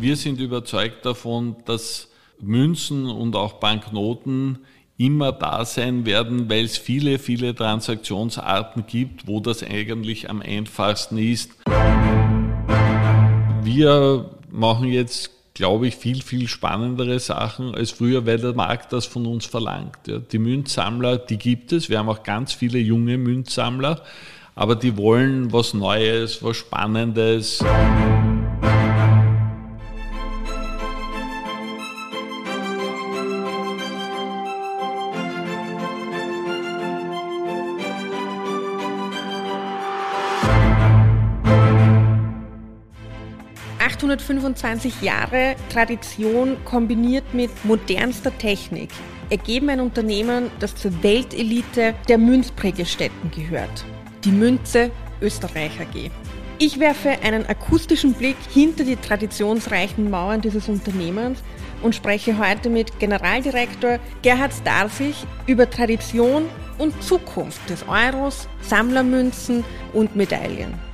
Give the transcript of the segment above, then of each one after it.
Wir sind überzeugt davon, dass Münzen und auch Banknoten immer da sein werden, weil es viele, viele Transaktionsarten gibt, wo das eigentlich am einfachsten ist. Wir machen jetzt, glaube ich, viel, viel spannendere Sachen als früher, weil der Markt das von uns verlangt. Die Münzsammler, die gibt es. Wir haben auch ganz viele junge Münzsammler, aber die wollen was Neues, was Spannendes. 825 Jahre Tradition kombiniert mit modernster Technik ergeben ein Unternehmen, das zur Weltelite der Münzprägestätten gehört. Die Münze Österreich AG. Ich werfe einen akustischen Blick hinter die traditionsreichen Mauern dieses Unternehmens und spreche heute mit Generaldirektor Gerhard Starsich über Tradition und Zukunft des Euros, Sammlermünzen und Medaillen.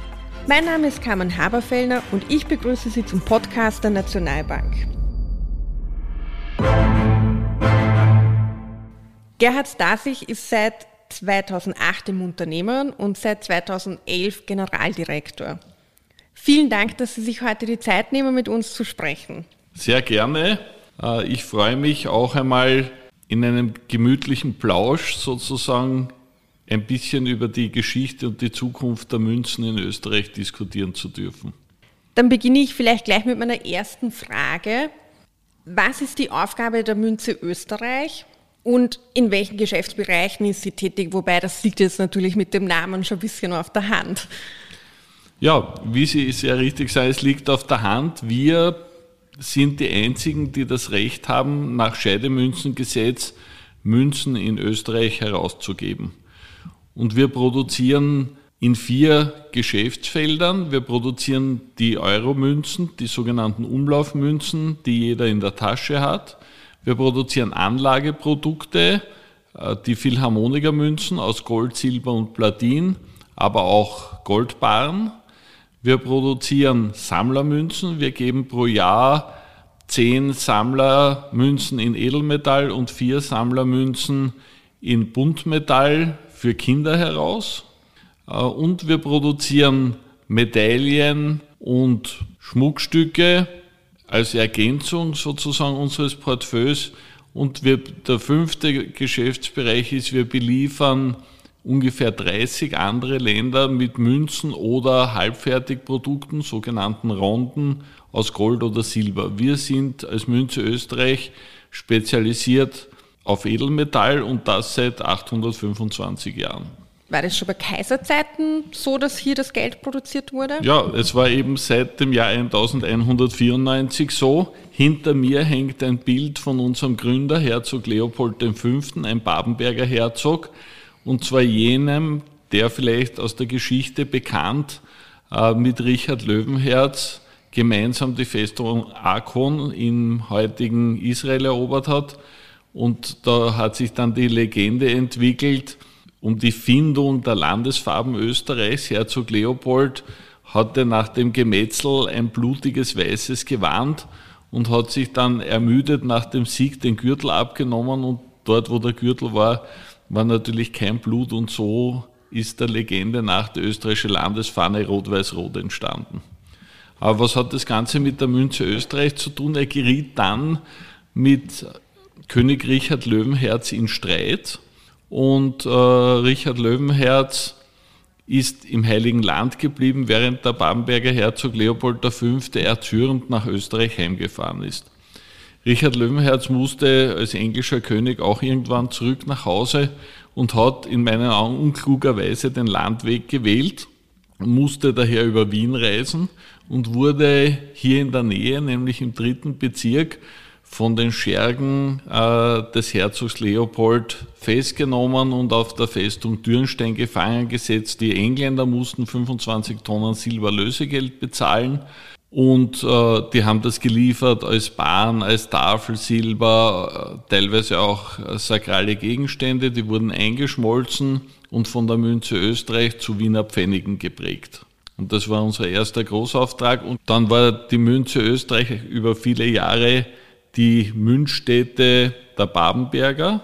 Mein Name ist Carmen Haberfellner und ich begrüße Sie zum Podcast der Nationalbank. Gerhard Stasich ist seit 2008 im Unternehmen und seit 2011 Generaldirektor. Vielen Dank, dass Sie sich heute die Zeit nehmen, mit uns zu sprechen. Sehr gerne. Äh, ich freue mich auch einmal in einem gemütlichen Plausch sozusagen ein bisschen über die Geschichte und die Zukunft der Münzen in Österreich diskutieren zu dürfen. Dann beginne ich vielleicht gleich mit meiner ersten Frage. Was ist die Aufgabe der Münze Österreich und in welchen Geschäftsbereichen ist sie tätig? Wobei das liegt jetzt natürlich mit dem Namen schon ein bisschen auf der Hand. Ja, wie Sie sehr richtig sagen, es liegt auf der Hand. Wir sind die Einzigen, die das Recht haben, nach Scheidemünzengesetz Münzen in Österreich herauszugeben. Und wir produzieren in vier Geschäftsfeldern. Wir produzieren die Euromünzen, die sogenannten Umlaufmünzen, die jeder in der Tasche hat. Wir produzieren Anlageprodukte, äh, die Philharmonikermünzen aus Gold, Silber und Platin, aber auch Goldbarren. Wir produzieren Sammlermünzen. Wir geben pro Jahr zehn Sammlermünzen in Edelmetall und vier Sammlermünzen in Buntmetall für Kinder heraus äh, und wir produzieren Medaillen und Schmuckstücke als Ergänzung sozusagen unseres Portfolios. Und wir, der fünfte Geschäftsbereich ist, wir beliefern ungefähr 30 andere Länder mit Münzen oder Halbfertigprodukten, sogenannten Ronden aus Gold oder Silber. Wir sind als Münze Österreich spezialisiert auf Edelmetall und das seit 825 Jahren. War das schon bei Kaiserzeiten so, dass hier das Geld produziert wurde? Ja, es war eben seit dem Jahr 1194 so. Hinter mir hängt ein Bild von unserem Gründer, Herzog Leopold V., ein Babenberger Herzog, und zwar jenem, der vielleicht aus der Geschichte bekannt äh, mit Richard Löwenherz gemeinsam die Festung Akon im heutigen Israel erobert hat und da hat sich dann die Legende entwickelt um die Findung der Landesfarben Österreichs. Herzog Leopold hatte nach dem Gemetzel ein blutiges weißes Gewand und hat sich dann ermüdet nach dem Sieg den Gürtel abgenommen und dort, wo der Gürtel war, war natürlich kein Blut und so ist der Legende nach die österreichische Landesfahne Rot-Weiß-Rot entstanden. Aber was hat das Ganze mit der Münze Österreich zu tun? Er geriet dann mit König Richard Löwenherz in Streit und äh, Richard Löwenherz ist im Heiligen Land geblieben, während der Bamberger Herzog Leopold V. erzürnt nach Österreich heimgefahren ist. Richard Löwenherz musste als englischer König auch irgendwann zurück nach Hause und hat in meinen Augen unklugerweise den Landweg gewählt, musste daher über Wien reisen und wurde hier in der Nähe, nämlich im dritten Bezirk, von den Schergen äh, des Herzogs Leopold festgenommen und auf der Festung Dürnstein gefangen gesetzt. Die Engländer mussten 25 Tonnen Silberlösegeld bezahlen und äh, die haben das geliefert als Bahn, als Tafelsilber, äh, teilweise auch äh, sakrale Gegenstände. Die wurden eingeschmolzen und von der Münze Österreich zu Wiener Pfennigen geprägt. Und das war unser erster Großauftrag. Und dann war die Münze Österreich über viele Jahre die Münzstätte der Babenberger.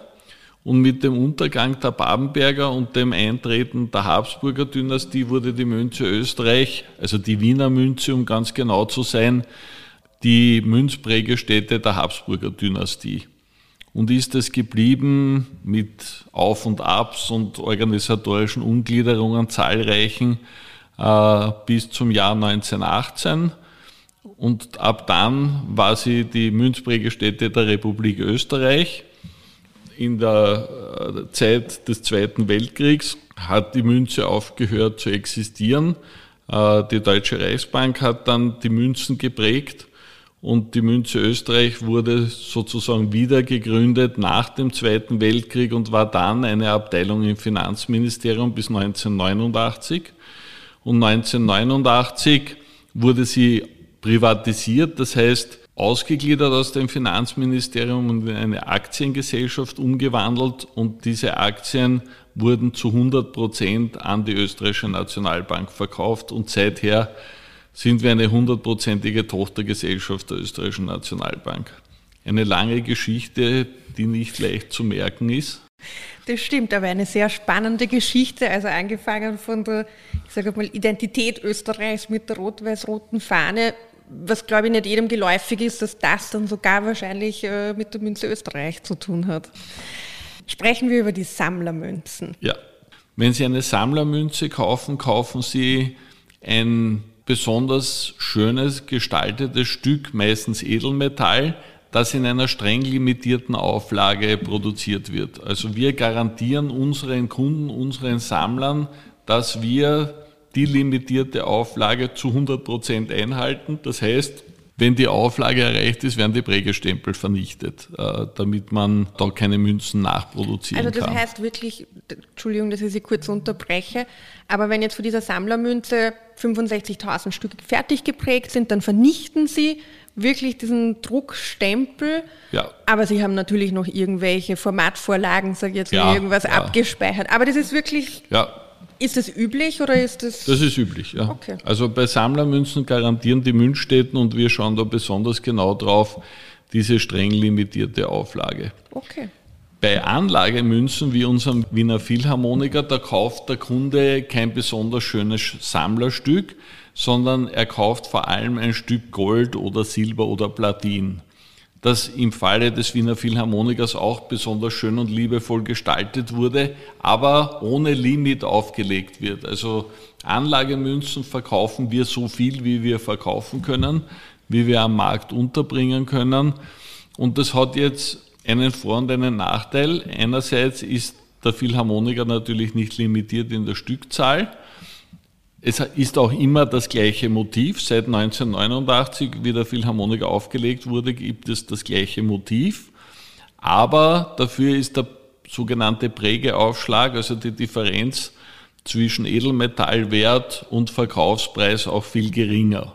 Und mit dem Untergang der Babenberger und dem Eintreten der Habsburger Dynastie wurde die Münze Österreich, also die Wiener Münze, um ganz genau zu sein, die Münzprägestätte der Habsburger Dynastie. Und ist es geblieben mit Auf und Abs und organisatorischen Umgliederungen zahlreichen äh, bis zum Jahr 1918. Und ab dann war sie die Münzprägestätte der Republik Österreich. In der äh, Zeit des Zweiten Weltkriegs hat die Münze aufgehört zu existieren. Äh, die Deutsche Reichsbank hat dann die Münzen geprägt und die Münze Österreich wurde sozusagen wieder gegründet nach dem Zweiten Weltkrieg und war dann eine Abteilung im Finanzministerium bis 1989. Und 1989 wurde sie privatisiert, das heißt ausgegliedert aus dem Finanzministerium und in eine Aktiengesellschaft umgewandelt und diese Aktien wurden zu 100 Prozent an die österreichische Nationalbank verkauft und seither sind wir eine hundertprozentige Tochtergesellschaft der österreichischen Nationalbank. Eine lange Geschichte, die nicht leicht zu merken ist. Das stimmt, aber eine sehr spannende Geschichte, also angefangen von der, ich sage mal, Identität Österreichs mit der rot-weiß-roten Fahne, was glaube ich nicht jedem geläufig ist, dass das dann sogar wahrscheinlich äh, mit der Münze Österreich zu tun hat. Sprechen wir über die Sammlermünzen. Ja, wenn Sie eine Sammlermünze kaufen, kaufen Sie ein besonders schönes gestaltetes Stück, meistens Edelmetall, das in einer streng limitierten Auflage produziert wird. Also wir garantieren unseren Kunden, unseren Sammlern, dass wir die limitierte Auflage zu 100 Prozent einhalten. Das heißt, wenn die Auflage erreicht ist, werden die Prägestempel vernichtet, äh, damit man da keine Münzen nachproduzieren kann. Also das kann. heißt wirklich, Entschuldigung, dass ich Sie kurz unterbreche, aber wenn jetzt für dieser Sammlermünze 65.000 Stück fertig geprägt sind, dann vernichten Sie wirklich diesen Druckstempel. Ja. Aber Sie haben natürlich noch irgendwelche Formatvorlagen, sage ich jetzt ja, irgendwas ja. abgespeichert. Aber das ist wirklich. Ja. Ist das üblich oder ist das? Das ist üblich, ja. Okay. Also bei Sammlermünzen garantieren die Münzstätten und wir schauen da besonders genau drauf, diese streng limitierte Auflage. Okay. Bei Anlagemünzen wie unserem Wiener Philharmoniker, da kauft der Kunde kein besonders schönes Sammlerstück, sondern er kauft vor allem ein Stück Gold oder Silber oder Platin das im Falle des Wiener Philharmonikers auch besonders schön und liebevoll gestaltet wurde, aber ohne Limit aufgelegt wird. Also Anlagemünzen verkaufen wir so viel, wie wir verkaufen können, wie wir am Markt unterbringen können. Und das hat jetzt einen Vor- und einen Nachteil. Einerseits ist der Philharmoniker natürlich nicht limitiert in der Stückzahl. Es ist auch immer das gleiche Motiv. Seit 1989, wie der Philharmoniker aufgelegt wurde, gibt es das gleiche Motiv. Aber dafür ist der sogenannte Prägeaufschlag, also die Differenz zwischen Edelmetallwert und Verkaufspreis auch viel geringer.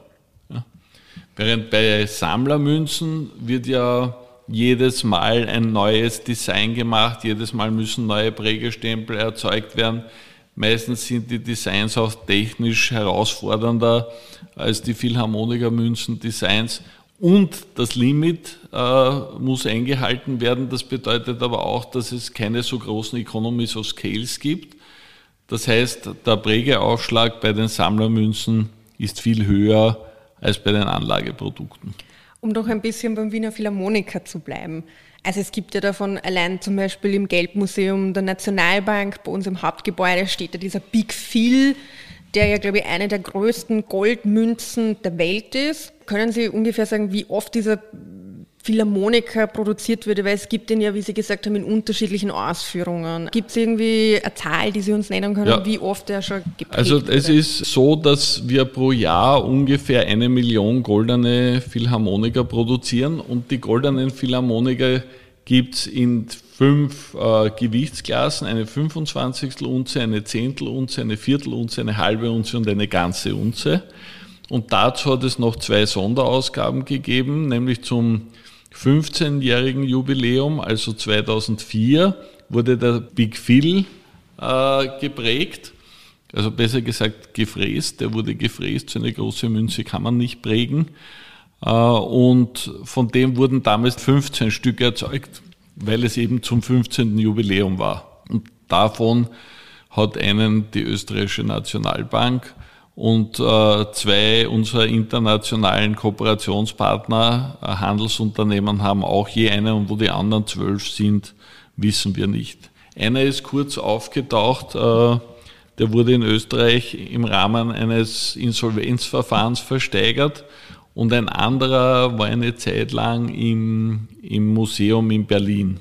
Während bei Sammlermünzen wird ja jedes Mal ein neues Design gemacht, jedes Mal müssen neue Prägestempel erzeugt werden. Meistens sind die Designs auch technisch herausfordernder als die Philharmoniker-Münzen-Designs. Und das Limit äh, muss eingehalten werden. Das bedeutet aber auch, dass es keine so großen Economies of Scales gibt. Das heißt, der Prägeaufschlag bei den Sammlermünzen ist viel höher als bei den Anlageprodukten. Um doch ein bisschen beim Wiener Philharmoniker zu bleiben. Also es gibt ja davon allein zum Beispiel im Geldmuseum der Nationalbank, bei uns im Hauptgebäude steht ja dieser Big Phil, der ja, glaube ich, eine der größten Goldmünzen der Welt ist. Können Sie ungefähr sagen, wie oft dieser Philharmoniker produziert würde, weil es gibt den ja, wie Sie gesagt haben, in unterschiedlichen Ausführungen. Gibt es irgendwie eine Zahl, die Sie uns nennen können, ja. wie oft der schon geprägt Also es wurde? ist so, dass wir pro Jahr ungefähr eine Million goldene Philharmoniker produzieren und die goldenen Philharmoniker gibt es in fünf äh, Gewichtsklassen, eine 25 Unze, eine Zehntel Unze, eine Viertel Unze, eine halbe Unze und eine ganze Unze. Und dazu hat es noch zwei Sonderausgaben gegeben, nämlich zum 15-jährigen Jubiläum, also 2004, wurde der Big Phil äh, geprägt. also besser gesagt gefräst. Der wurde gefräst, so eine große Münze kann man nicht prägen. Äh, und von dem wurden damals 15 Stück erzeugt, weil es eben zum 15. Jubiläum war. Und davon hat einen die österreichische Nationalbank und äh, zwei unserer internationalen Kooperationspartner, äh, Handelsunternehmen, haben auch je einen und wo die anderen zwölf sind, wissen wir nicht. Einer ist kurz aufgetaucht, äh, der wurde in Österreich im Rahmen eines Insolvenzverfahrens versteigert und ein anderer war eine Zeit lang im, im Museum in Berlin.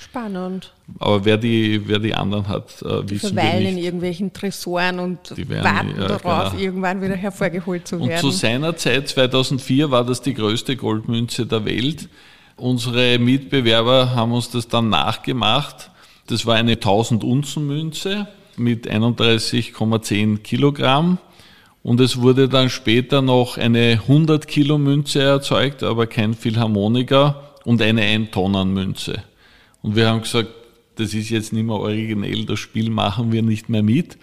Spannend. Aber wer die, wer die anderen hat, äh, die wissen verweilen wir nicht. in irgendwelchen Tresoren und werden, warten ja, darauf, genau. irgendwann wieder hervorgeholt zu werden. Und zu seiner Zeit, 2004, war das die größte Goldmünze der Welt. Unsere Mitbewerber haben uns das dann nachgemacht. Das war eine 1000 Unzen Münze mit 31,10 Kilogramm. Und es wurde dann später noch eine 100 Kilo Münze erzeugt, aber kein Philharmoniker und eine 1 Tonnen Münze. Und wir haben gesagt, das ist jetzt nicht mehr originell, das Spiel machen wir nicht mehr mit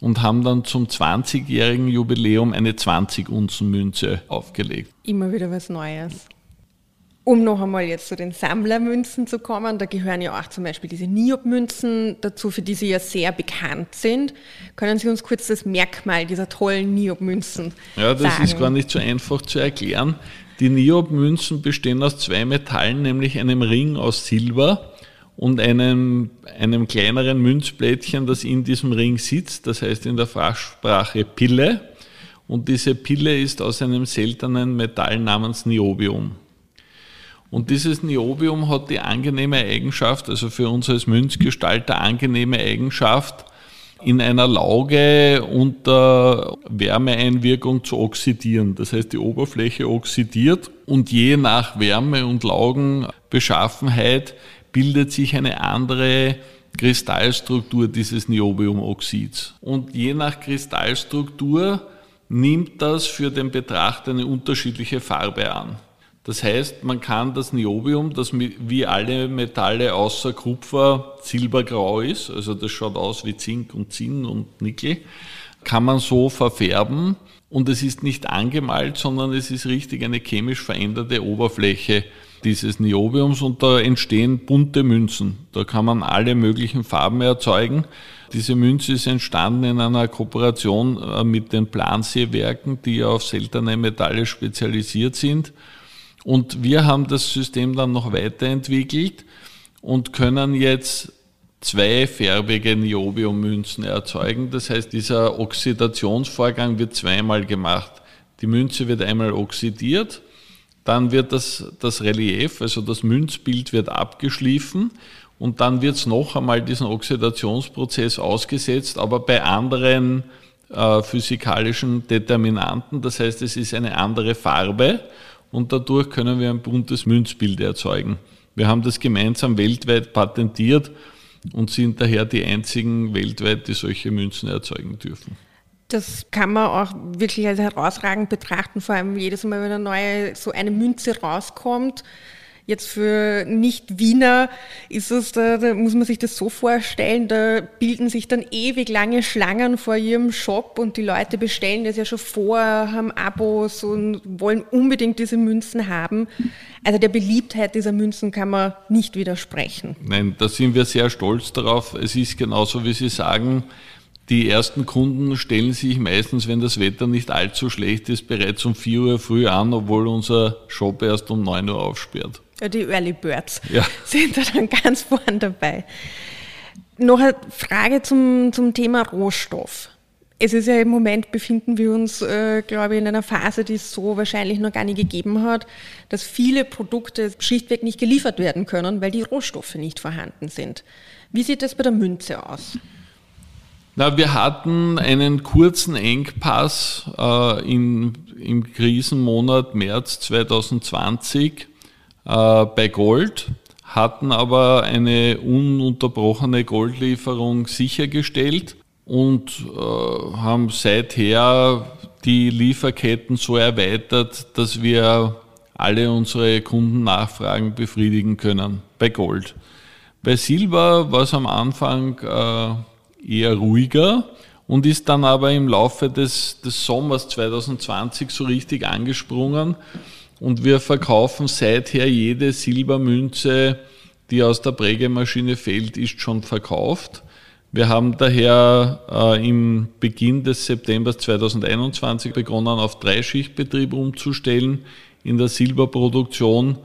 und haben dann zum 20-jährigen Jubiläum eine 20-Unzen-Münze aufgelegt. Immer wieder was Neues. Um noch einmal jetzt zu den Sammlermünzen zu kommen, da gehören ja auch zum Beispiel diese Niob-Münzen dazu, für die Sie ja sehr bekannt sind. Können Sie uns kurz das Merkmal dieser tollen Niob-Münzen Ja, das sagen? ist gar nicht so einfach zu erklären. Die Niob-Münzen bestehen aus zwei Metallen, nämlich einem Ring aus Silber und einem, einem kleineren Münzblättchen, das in diesem Ring sitzt, das heißt in der Fachsprache Pille. Und diese Pille ist aus einem seltenen Metall namens Niobium. Und dieses Niobium hat die angenehme Eigenschaft, also für uns als Münzgestalter angenehme Eigenschaft, in einer Lauge unter Wärmeeinwirkung zu oxidieren. Das heißt, die Oberfläche oxidiert und je nach Wärme und Laugenbeschaffenheit bildet sich eine andere Kristallstruktur dieses Niobiumoxids. Und je nach Kristallstruktur nimmt das für den Betrachter eine unterschiedliche Farbe an. Das heißt, man kann das Niobium, das wie alle Metalle außer Kupfer silbergrau ist, also das schaut aus wie Zink und Zinn und Nickel, kann man so verfärben und es ist nicht angemalt, sondern es ist richtig eine chemisch veränderte Oberfläche dieses Niobiums und da entstehen bunte Münzen. Da kann man alle möglichen Farben erzeugen. Diese Münze ist entstanden in einer Kooperation äh, mit den Planseewerken, die auf seltene Metalle spezialisiert sind. Und wir haben das System dann noch weiterentwickelt und können jetzt zweifärbige Niobiummünzen erzeugen. Das heißt, dieser Oxidationsvorgang wird zweimal gemacht. Die Münze wird einmal oxidiert, dann wird das, das Relief, also das Münzbild wird abgeschliffen und dann wird es noch einmal diesen Oxidationsprozess ausgesetzt, aber bei anderen äh, physikalischen Determinanten. Das heißt, es ist eine andere Farbe und dadurch können wir ein buntes Münzbild erzeugen. Wir haben das gemeinsam weltweit patentiert und sind daher die einzigen weltweit, die solche Münzen erzeugen dürfen. Das kann man auch wirklich als herausragend betrachten, vor allem jedes Mal, wenn eine neue, so eine Münze rauskommt, Jetzt für Nicht-Wiener ist es, da, da muss man sich das so vorstellen, da bilden sich dann ewig lange Schlangen vor ihrem Shop und die Leute bestellen das ja schon vor, haben Abos und wollen unbedingt diese Münzen haben. Also der Beliebtheit dieser Münzen kann man nicht widersprechen. Nein, da sind wir sehr stolz darauf. Es ist genauso, wie Sie sagen, die ersten Kunden stellen sich meistens, wenn das Wetter nicht allzu schlecht ist, bereits um 4 Uhr früh an, obwohl unser Shop erst um 9 Uhr aufsperrt. Ja, die Early Birds ja. sind da dann ganz vorn dabei. Noch eine Frage zum, zum Thema Rohstoff. Es ist ja im Moment befinden wir uns, äh, glaube ich, in einer Phase, die es so wahrscheinlich noch gar nicht gegeben hat, dass viele Produkte schlichtweg nicht geliefert werden können, weil die Rohstoffe nicht vorhanden sind. Wie sieht das bei der Münze aus? Na, wir hatten einen kurzen Engpass äh, in, im Krisenmonat März 2020 äh, bei Gold, hatten aber eine ununterbrochene Goldlieferung sichergestellt und äh, haben seither die Lieferketten so erweitert, dass wir alle unsere Kundennachfragen befriedigen können bei Gold. Bei Silber war es am Anfang äh, eher ruhiger und ist dann aber im Laufe des, des Sommers 2020 so richtig angesprungen. Und wir verkaufen seither jede Silbermünze, die aus der Prägemaschine fällt, ist schon verkauft. Wir haben daher äh, im Beginn des September 2021 begonnen, auf Dreischichtbetrieb umzustellen in der Silberproduktion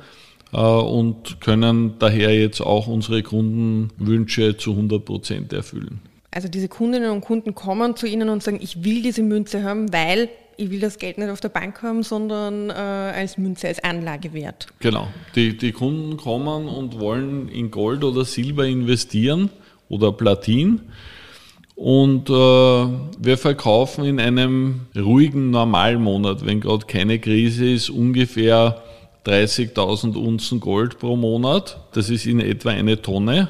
äh, und können daher jetzt auch unsere Kundenwünsche zu 100 Prozent erfüllen. Also diese Kundinnen und Kunden kommen zu Ihnen und sagen, ich will diese Münze haben, weil ich will das Geld nicht auf der Bank haben, sondern äh, als Münze, als Anlagewert. Genau. Die, die Kunden kommen und wollen in Gold oder Silber investieren oder Platin. Und äh, wir verkaufen in einem ruhigen Normalmonat, wenn gerade keine Krise ist, ungefähr 30.000 Unzen Gold pro Monat. Das ist in etwa eine Tonne.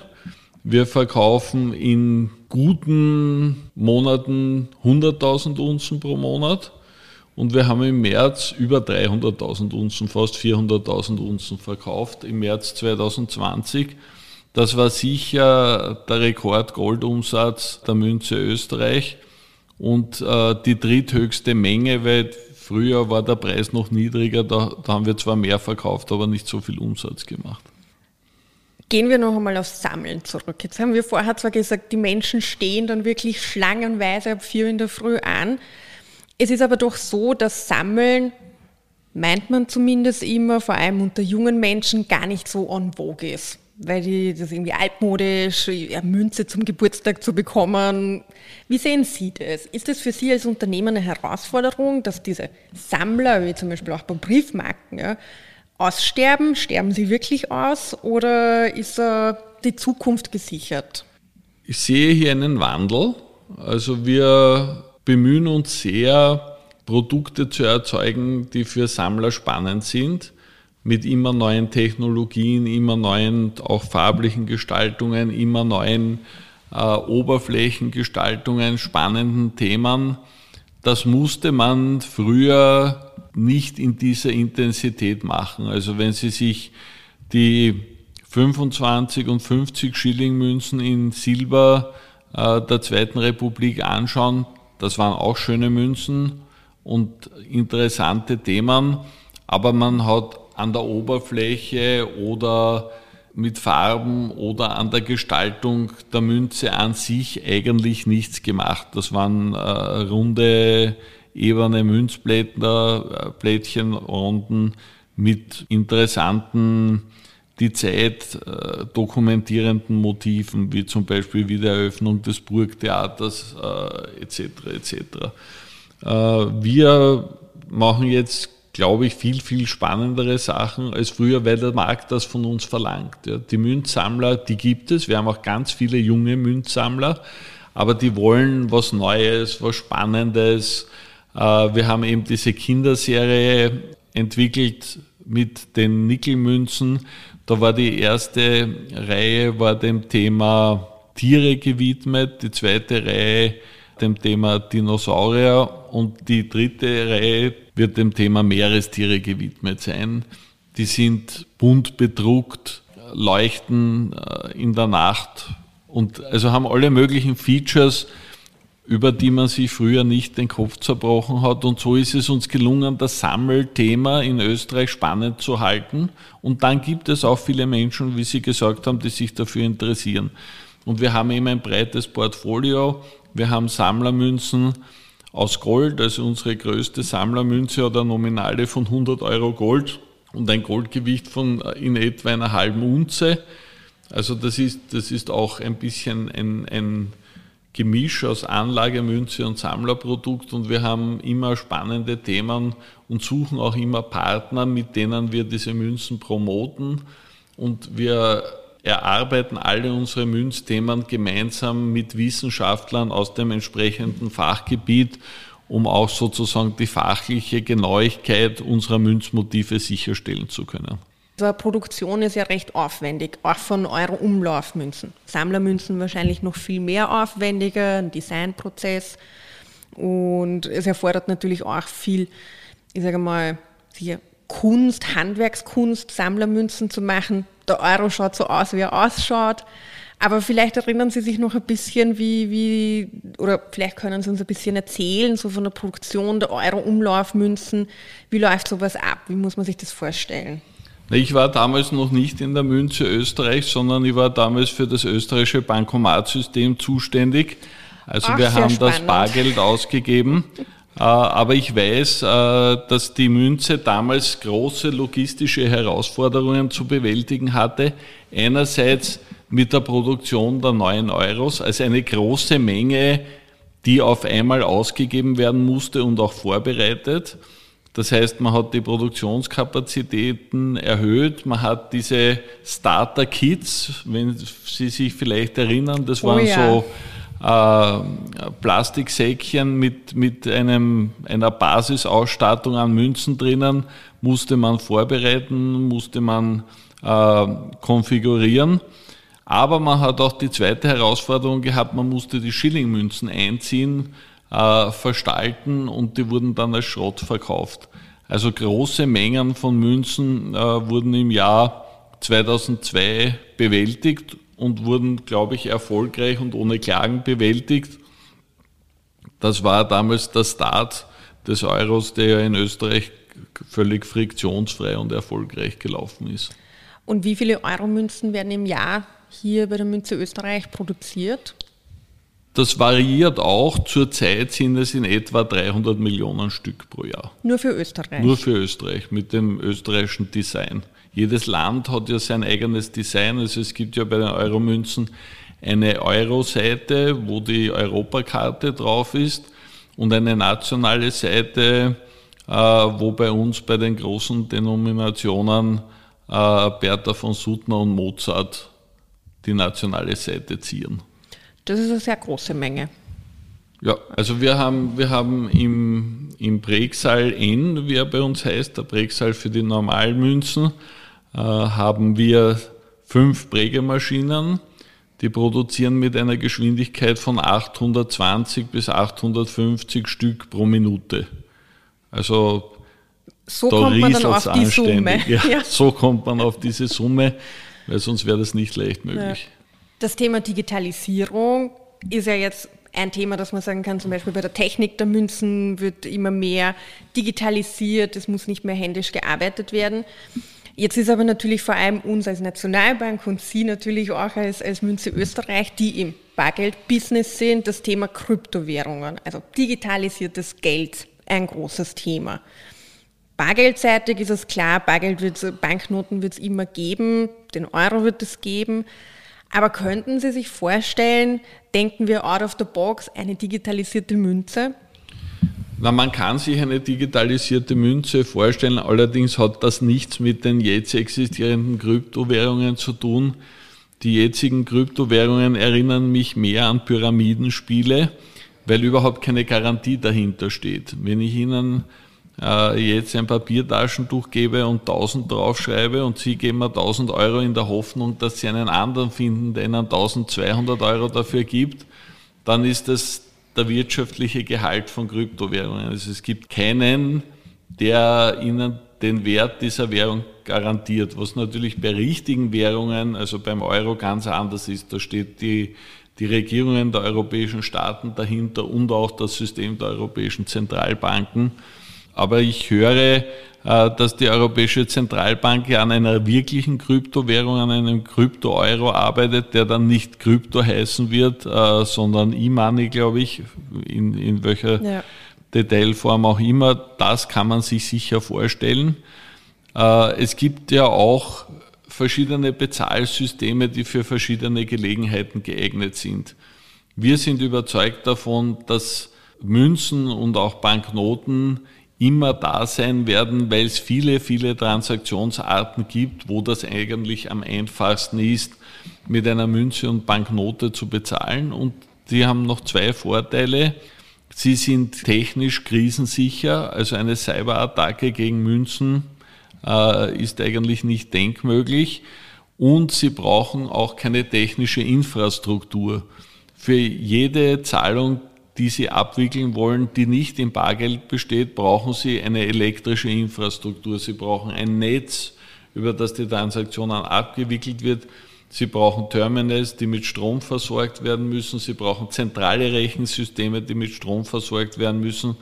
Wir verkaufen in guten Monaten 100.000 Unzen pro Monat. Und wir haben im März über 300.000 Unzen, fast 400.000 Unzen verkauft im März 2020. Das war sicher der Rekord-Goldumsatz der Münze Österreich und äh, die dritthöchste Menge, weil früher war der Preis noch niedriger, da, da haben wir zwar mehr verkauft, aber nicht so viel Umsatz gemacht. Gehen wir noch einmal aufs Sammeln zurück. Jetzt haben wir vorher zwar gesagt, die Menschen stehen dann wirklich schlangenweise ab vier in der Früh an. Es ist aber doch so, dass Sammeln, meint man zumindest immer, vor allem unter jungen Menschen, gar nicht so en vogue ist weil die das irgendwie altmodisch, eine Münze zum Geburtstag zu bekommen. Wie sehen Sie das? Ist das für Sie als Unternehmer eine Herausforderung, dass diese Sammler, wie zum Beispiel auch bei Briefmarken, ja, aussterben? Sterben sie wirklich aus oder ist äh, die Zukunft gesichert? Ich sehe hier einen Wandel. Also wir bemühen uns sehr, Produkte zu erzeugen, die für Sammler spannend sind mit immer neuen Technologien, immer neuen auch farblichen Gestaltungen, immer neuen äh, Oberflächengestaltungen, spannenden Themen. Das musste man früher nicht in dieser Intensität machen. Also wenn Sie sich die 25 und 50 Schillingmünzen in Silber äh, der Zweiten Republik anschauen, das waren auch schöne Münzen und interessante Themen, aber man hat an der Oberfläche oder mit Farben oder an der Gestaltung der Münze an sich eigentlich nichts gemacht. Das waren äh, runde, ebene Münzblätter, äh, Plättchen, Runden mit interessanten, die Zeit äh, dokumentierenden Motiven, wie zum Beispiel Wiedereröffnung des Burgtheaters äh, etc. etc. Äh, wir machen jetzt glaube ich, viel, viel spannendere Sachen als früher, weil der Markt das von uns verlangt. Ja. Die Münzsammler, die gibt es. Wir haben auch ganz viele junge Münzsammler, aber die wollen was Neues, was Spannendes. Äh, wir haben eben diese Kinderserie entwickelt mit den Nickelmünzen. Da war die erste Reihe war dem Thema Tiere gewidmet, die zweite Reihe dem Thema Dinosaurier und die dritte Reihe wird dem Thema Meerestiere gewidmet sein. Die sind bunt bedruckt, leuchten äh, in der Nacht und also haben alle möglichen Features, über die man sich früher nicht den Kopf zerbrochen hat. Und so ist es uns gelungen, das Sammelthema in Österreich spannend zu halten. Und dann gibt es auch viele Menschen, wie Sie gesagt haben, die sich dafür interessieren. Und wir haben eben ein breites Portfolio. Wir haben Sammlermünzen, aus Gold. Also unsere größte Sammlermünze hat eine Nominale von 100 Euro Gold und ein Goldgewicht von äh, in etwa einer halben Unze. Also das ist, das ist auch ein bisschen ein, ein Gemisch aus Anlagemünze und Sammlerprodukt und wir haben immer spannende Themen und suchen auch immer Partner, mit denen wir diese Münzen promoten und wir erarbeiten alle unsere Münzthemen gemeinsam mit Wissenschaftlern aus dem entsprechenden Fachgebiet, um auch sozusagen die fachliche Genauigkeit unserer Münzmotive sicherstellen zu können. Eine Produktion ist ja recht aufwendig, auch von Euro-Umlaufmünzen. Sammlermünzen wahrscheinlich noch viel mehr aufwendiger, ein Designprozess. Und es erfordert natürlich auch viel, ich sage mal, Kunst, Handwerkskunst, Sammlermünzen zu machen, der Euro schaut so aus, wie er ausschaut. Aber vielleicht erinnern Sie sich noch ein bisschen, wie, wie, oder vielleicht können Sie uns ein bisschen erzählen, so von der Produktion der Euro-Umlaufmünzen. Wie läuft sowas ab? Wie muss man sich das vorstellen? Ich war damals noch nicht in der Münze Österreich, sondern ich war damals für das österreichische Bankomatsystem zuständig. Also Ach, wir haben spannend. das Bargeld ausgegeben. Äh, aber ich weiß, äh, dass die Münze damals große logistische Herausforderungen zu bewältigen hatte. Einerseits mit der Produktion der neuen Euros, also eine große Menge, die auf einmal ausgegeben werden musste und auch vorbereitet. Das heißt, man hat die Produktionskapazitäten erhöht, man hat diese Starter-Kits, wenn Sie sich vielleicht erinnern, das oh waren ja. so äh, Plastiksäckchen mit, mit einem, einer Basisausstattung an Münzen drinnen, musste man vorbereiten, musste man äh, konfigurieren. Aber man hat auch die zweite Herausforderung gehabt, man musste die Schillingmünzen einziehen, äh, verstalten und die wurden dann als Schrott verkauft. Also große Mengen von Münzen äh, wurden im Jahr 2002 bewältigt und wurden, glaube ich, erfolgreich und ohne Klagen bewältigt. Das war damals der Start des Euros, der ja in Österreich völlig friktionsfrei und erfolgreich gelaufen ist. Und wie viele Euromünzen werden im Jahr hier bei der Münze Österreich produziert? Das variiert auch. Zurzeit sind es in etwa 300 Millionen Stück pro Jahr. Nur für Österreich? Nur für Österreich mit dem österreichischen Design. Jedes Land hat ja sein eigenes Design. Also es gibt ja bei den Euromünzen eine Euro-Seite, wo die Europakarte drauf ist und eine nationale Seite, äh, wo bei uns bei den großen Denominationen äh, Bertha von Suttner und Mozart die nationale Seite zieren. Das ist eine sehr große Menge. Ja, also wir haben, wir haben im, im Prägsaal N, wie er bei uns heißt, der Prägsaal für die Normalmünzen, äh, haben wir fünf Prägemaschinen, die produzieren mit einer Geschwindigkeit von 820 bis 850 Stück pro Minute. Also so da kommt man dann auf die Summe. Ja, ja. So kommt man auf diese Summe weil sonst wäre das nicht leicht möglich. Ja. Das Thema Digitalisierung ist ja jetzt ein Thema, das man sagen kann, zum Beispiel bei der Technik der Münzen wird immer mehr digitalisiert, es muss nicht mehr händisch gearbeitet werden. Jetzt ist aber natürlich vor allem uns als Nationalbank und Sie natürlich auch als, als Münze Österreich, die im Bargeldbusiness sind, das Thema Kryptowährungen, also digitalisiertes Geld, ein großes Thema. Bargeldseitig ist es klar, Bargeld wird's, Banknoten wird es immer geben, den Euro wird es geben. Aber könnten Sie sich vorstellen, denken wir out of the box, eine digitalisierte Münze? Na, man kann sich eine digitalisierte Münze vorstellen, allerdings hat das nichts mit den jetzt existierenden Kryptowährungen zu tun. Die jetzigen Kryptowährungen erinnern mich mehr an Pyramidenspiele, weil überhaupt keine Garantie dahinter steht. Wenn ich Ihnen äh, jetzt ein Papiertaschentuch gebe und 1000 draufschreibe und Sie geben mir 1000 Euro in der Hoffnung, dass Sie einen anderen finden, der Ihnen 1200 Euro dafür gibt, dann ist das der wirtschaftliche Gehalt von Kryptowährungen. Also es gibt keinen, der Ihnen den Wert dieser Währung garantiert, was natürlich bei richtigen Währungen, also beim Euro ganz anders ist. Da steht die, die Regierungen der europäischen Staaten dahinter und auch das System der europäischen Zentralbanken. Aber ich höre, äh, dass die Europäische Zentralbank ja an einer wirklichen Kryptowährung, an einem Krypto-Euro arbeitet, der dann nicht Krypto heißen wird, äh, sondern E-Money, glaube ich, in, in welcher ja. Detailform auch immer. Das kann man sich sicher vorstellen. Äh, es gibt ja auch verschiedene Bezahlsysteme, die für verschiedene Gelegenheiten geeignet sind. Wir sind überzeugt davon, dass Münzen und auch Banknoten immer da sein werden, weil es viele, viele Transaktionsarten gibt, wo das eigentlich am einfachsten ist, mit einer Münze und Banknote zu bezahlen. Und die haben noch zwei Vorteile. Sie sind technisch krisensicher, also eine Cyberattacke gegen Münzen äh, ist eigentlich nicht denkmöglich. Und sie brauchen auch keine technische Infrastruktur. Für jede Zahlung die Sie abwickeln wollen, die nicht im Bargeld besteht, brauchen Sie eine elektrische Infrastruktur. Sie brauchen ein Netz, über das die Transaktionen abgewickelt wird. Sie brauchen Terminals, die mit Strom versorgt werden müssen. Sie brauchen zentrale Rechensysteme, die mit Strom versorgt werden müssen.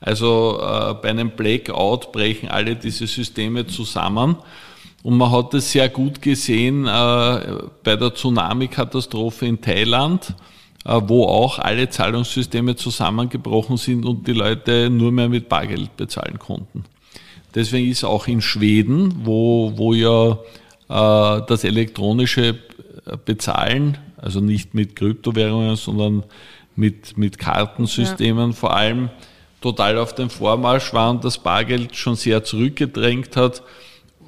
Also äh, bei einem Blackout brechen alle diese Systeme zusammen. Und man hat es sehr gut gesehen äh, bei der Tsunami-Katastrophe in Thailand, wo auch alle Zahlungssysteme zusammengebrochen sind und die Leute nur mehr mit Bargeld bezahlen konnten. Deswegen ist auch in Schweden, wo, wo ja äh, das elektronische Bezahlen, also nicht mit Kryptowährungen, sondern mit, mit Kartensystemen ja. vor allem, total auf dem Vormarsch war und das Bargeld schon sehr zurückgedrängt hat,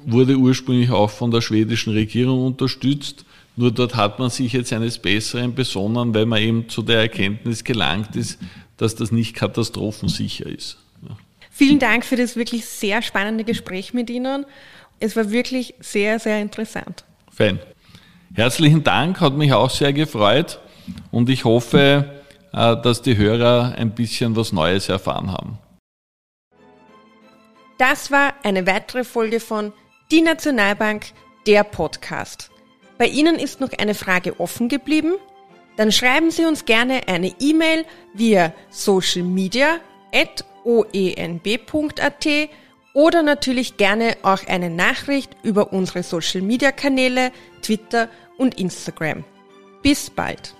wurde ursprünglich auch von der schwedischen Regierung unterstützt. Nur dort hat man sich jetzt eines Besseren besonnen, weil man eben zu der Erkenntnis gelangt ist, dass das nicht katastrophensicher ist. Vielen Dank für das wirklich sehr spannende Gespräch mit Ihnen. Es war wirklich sehr, sehr interessant. Fein. Herzlichen Dank, hat mich auch sehr gefreut und ich hoffe, äh, dass die Hörer ein bisschen was Neues erfahren haben. Das war eine weitere Folge von Die Nationalbank, der Podcast. Bei Ihnen ist noch eine Frage offen geblieben? Dann schreiben Sie uns gerne eine E-Mail via socialmedia.oenb.at oder natürlich gerne auch eine Nachricht über unsere Social Media Kanäle, Twitter und Instagram. Bis bald!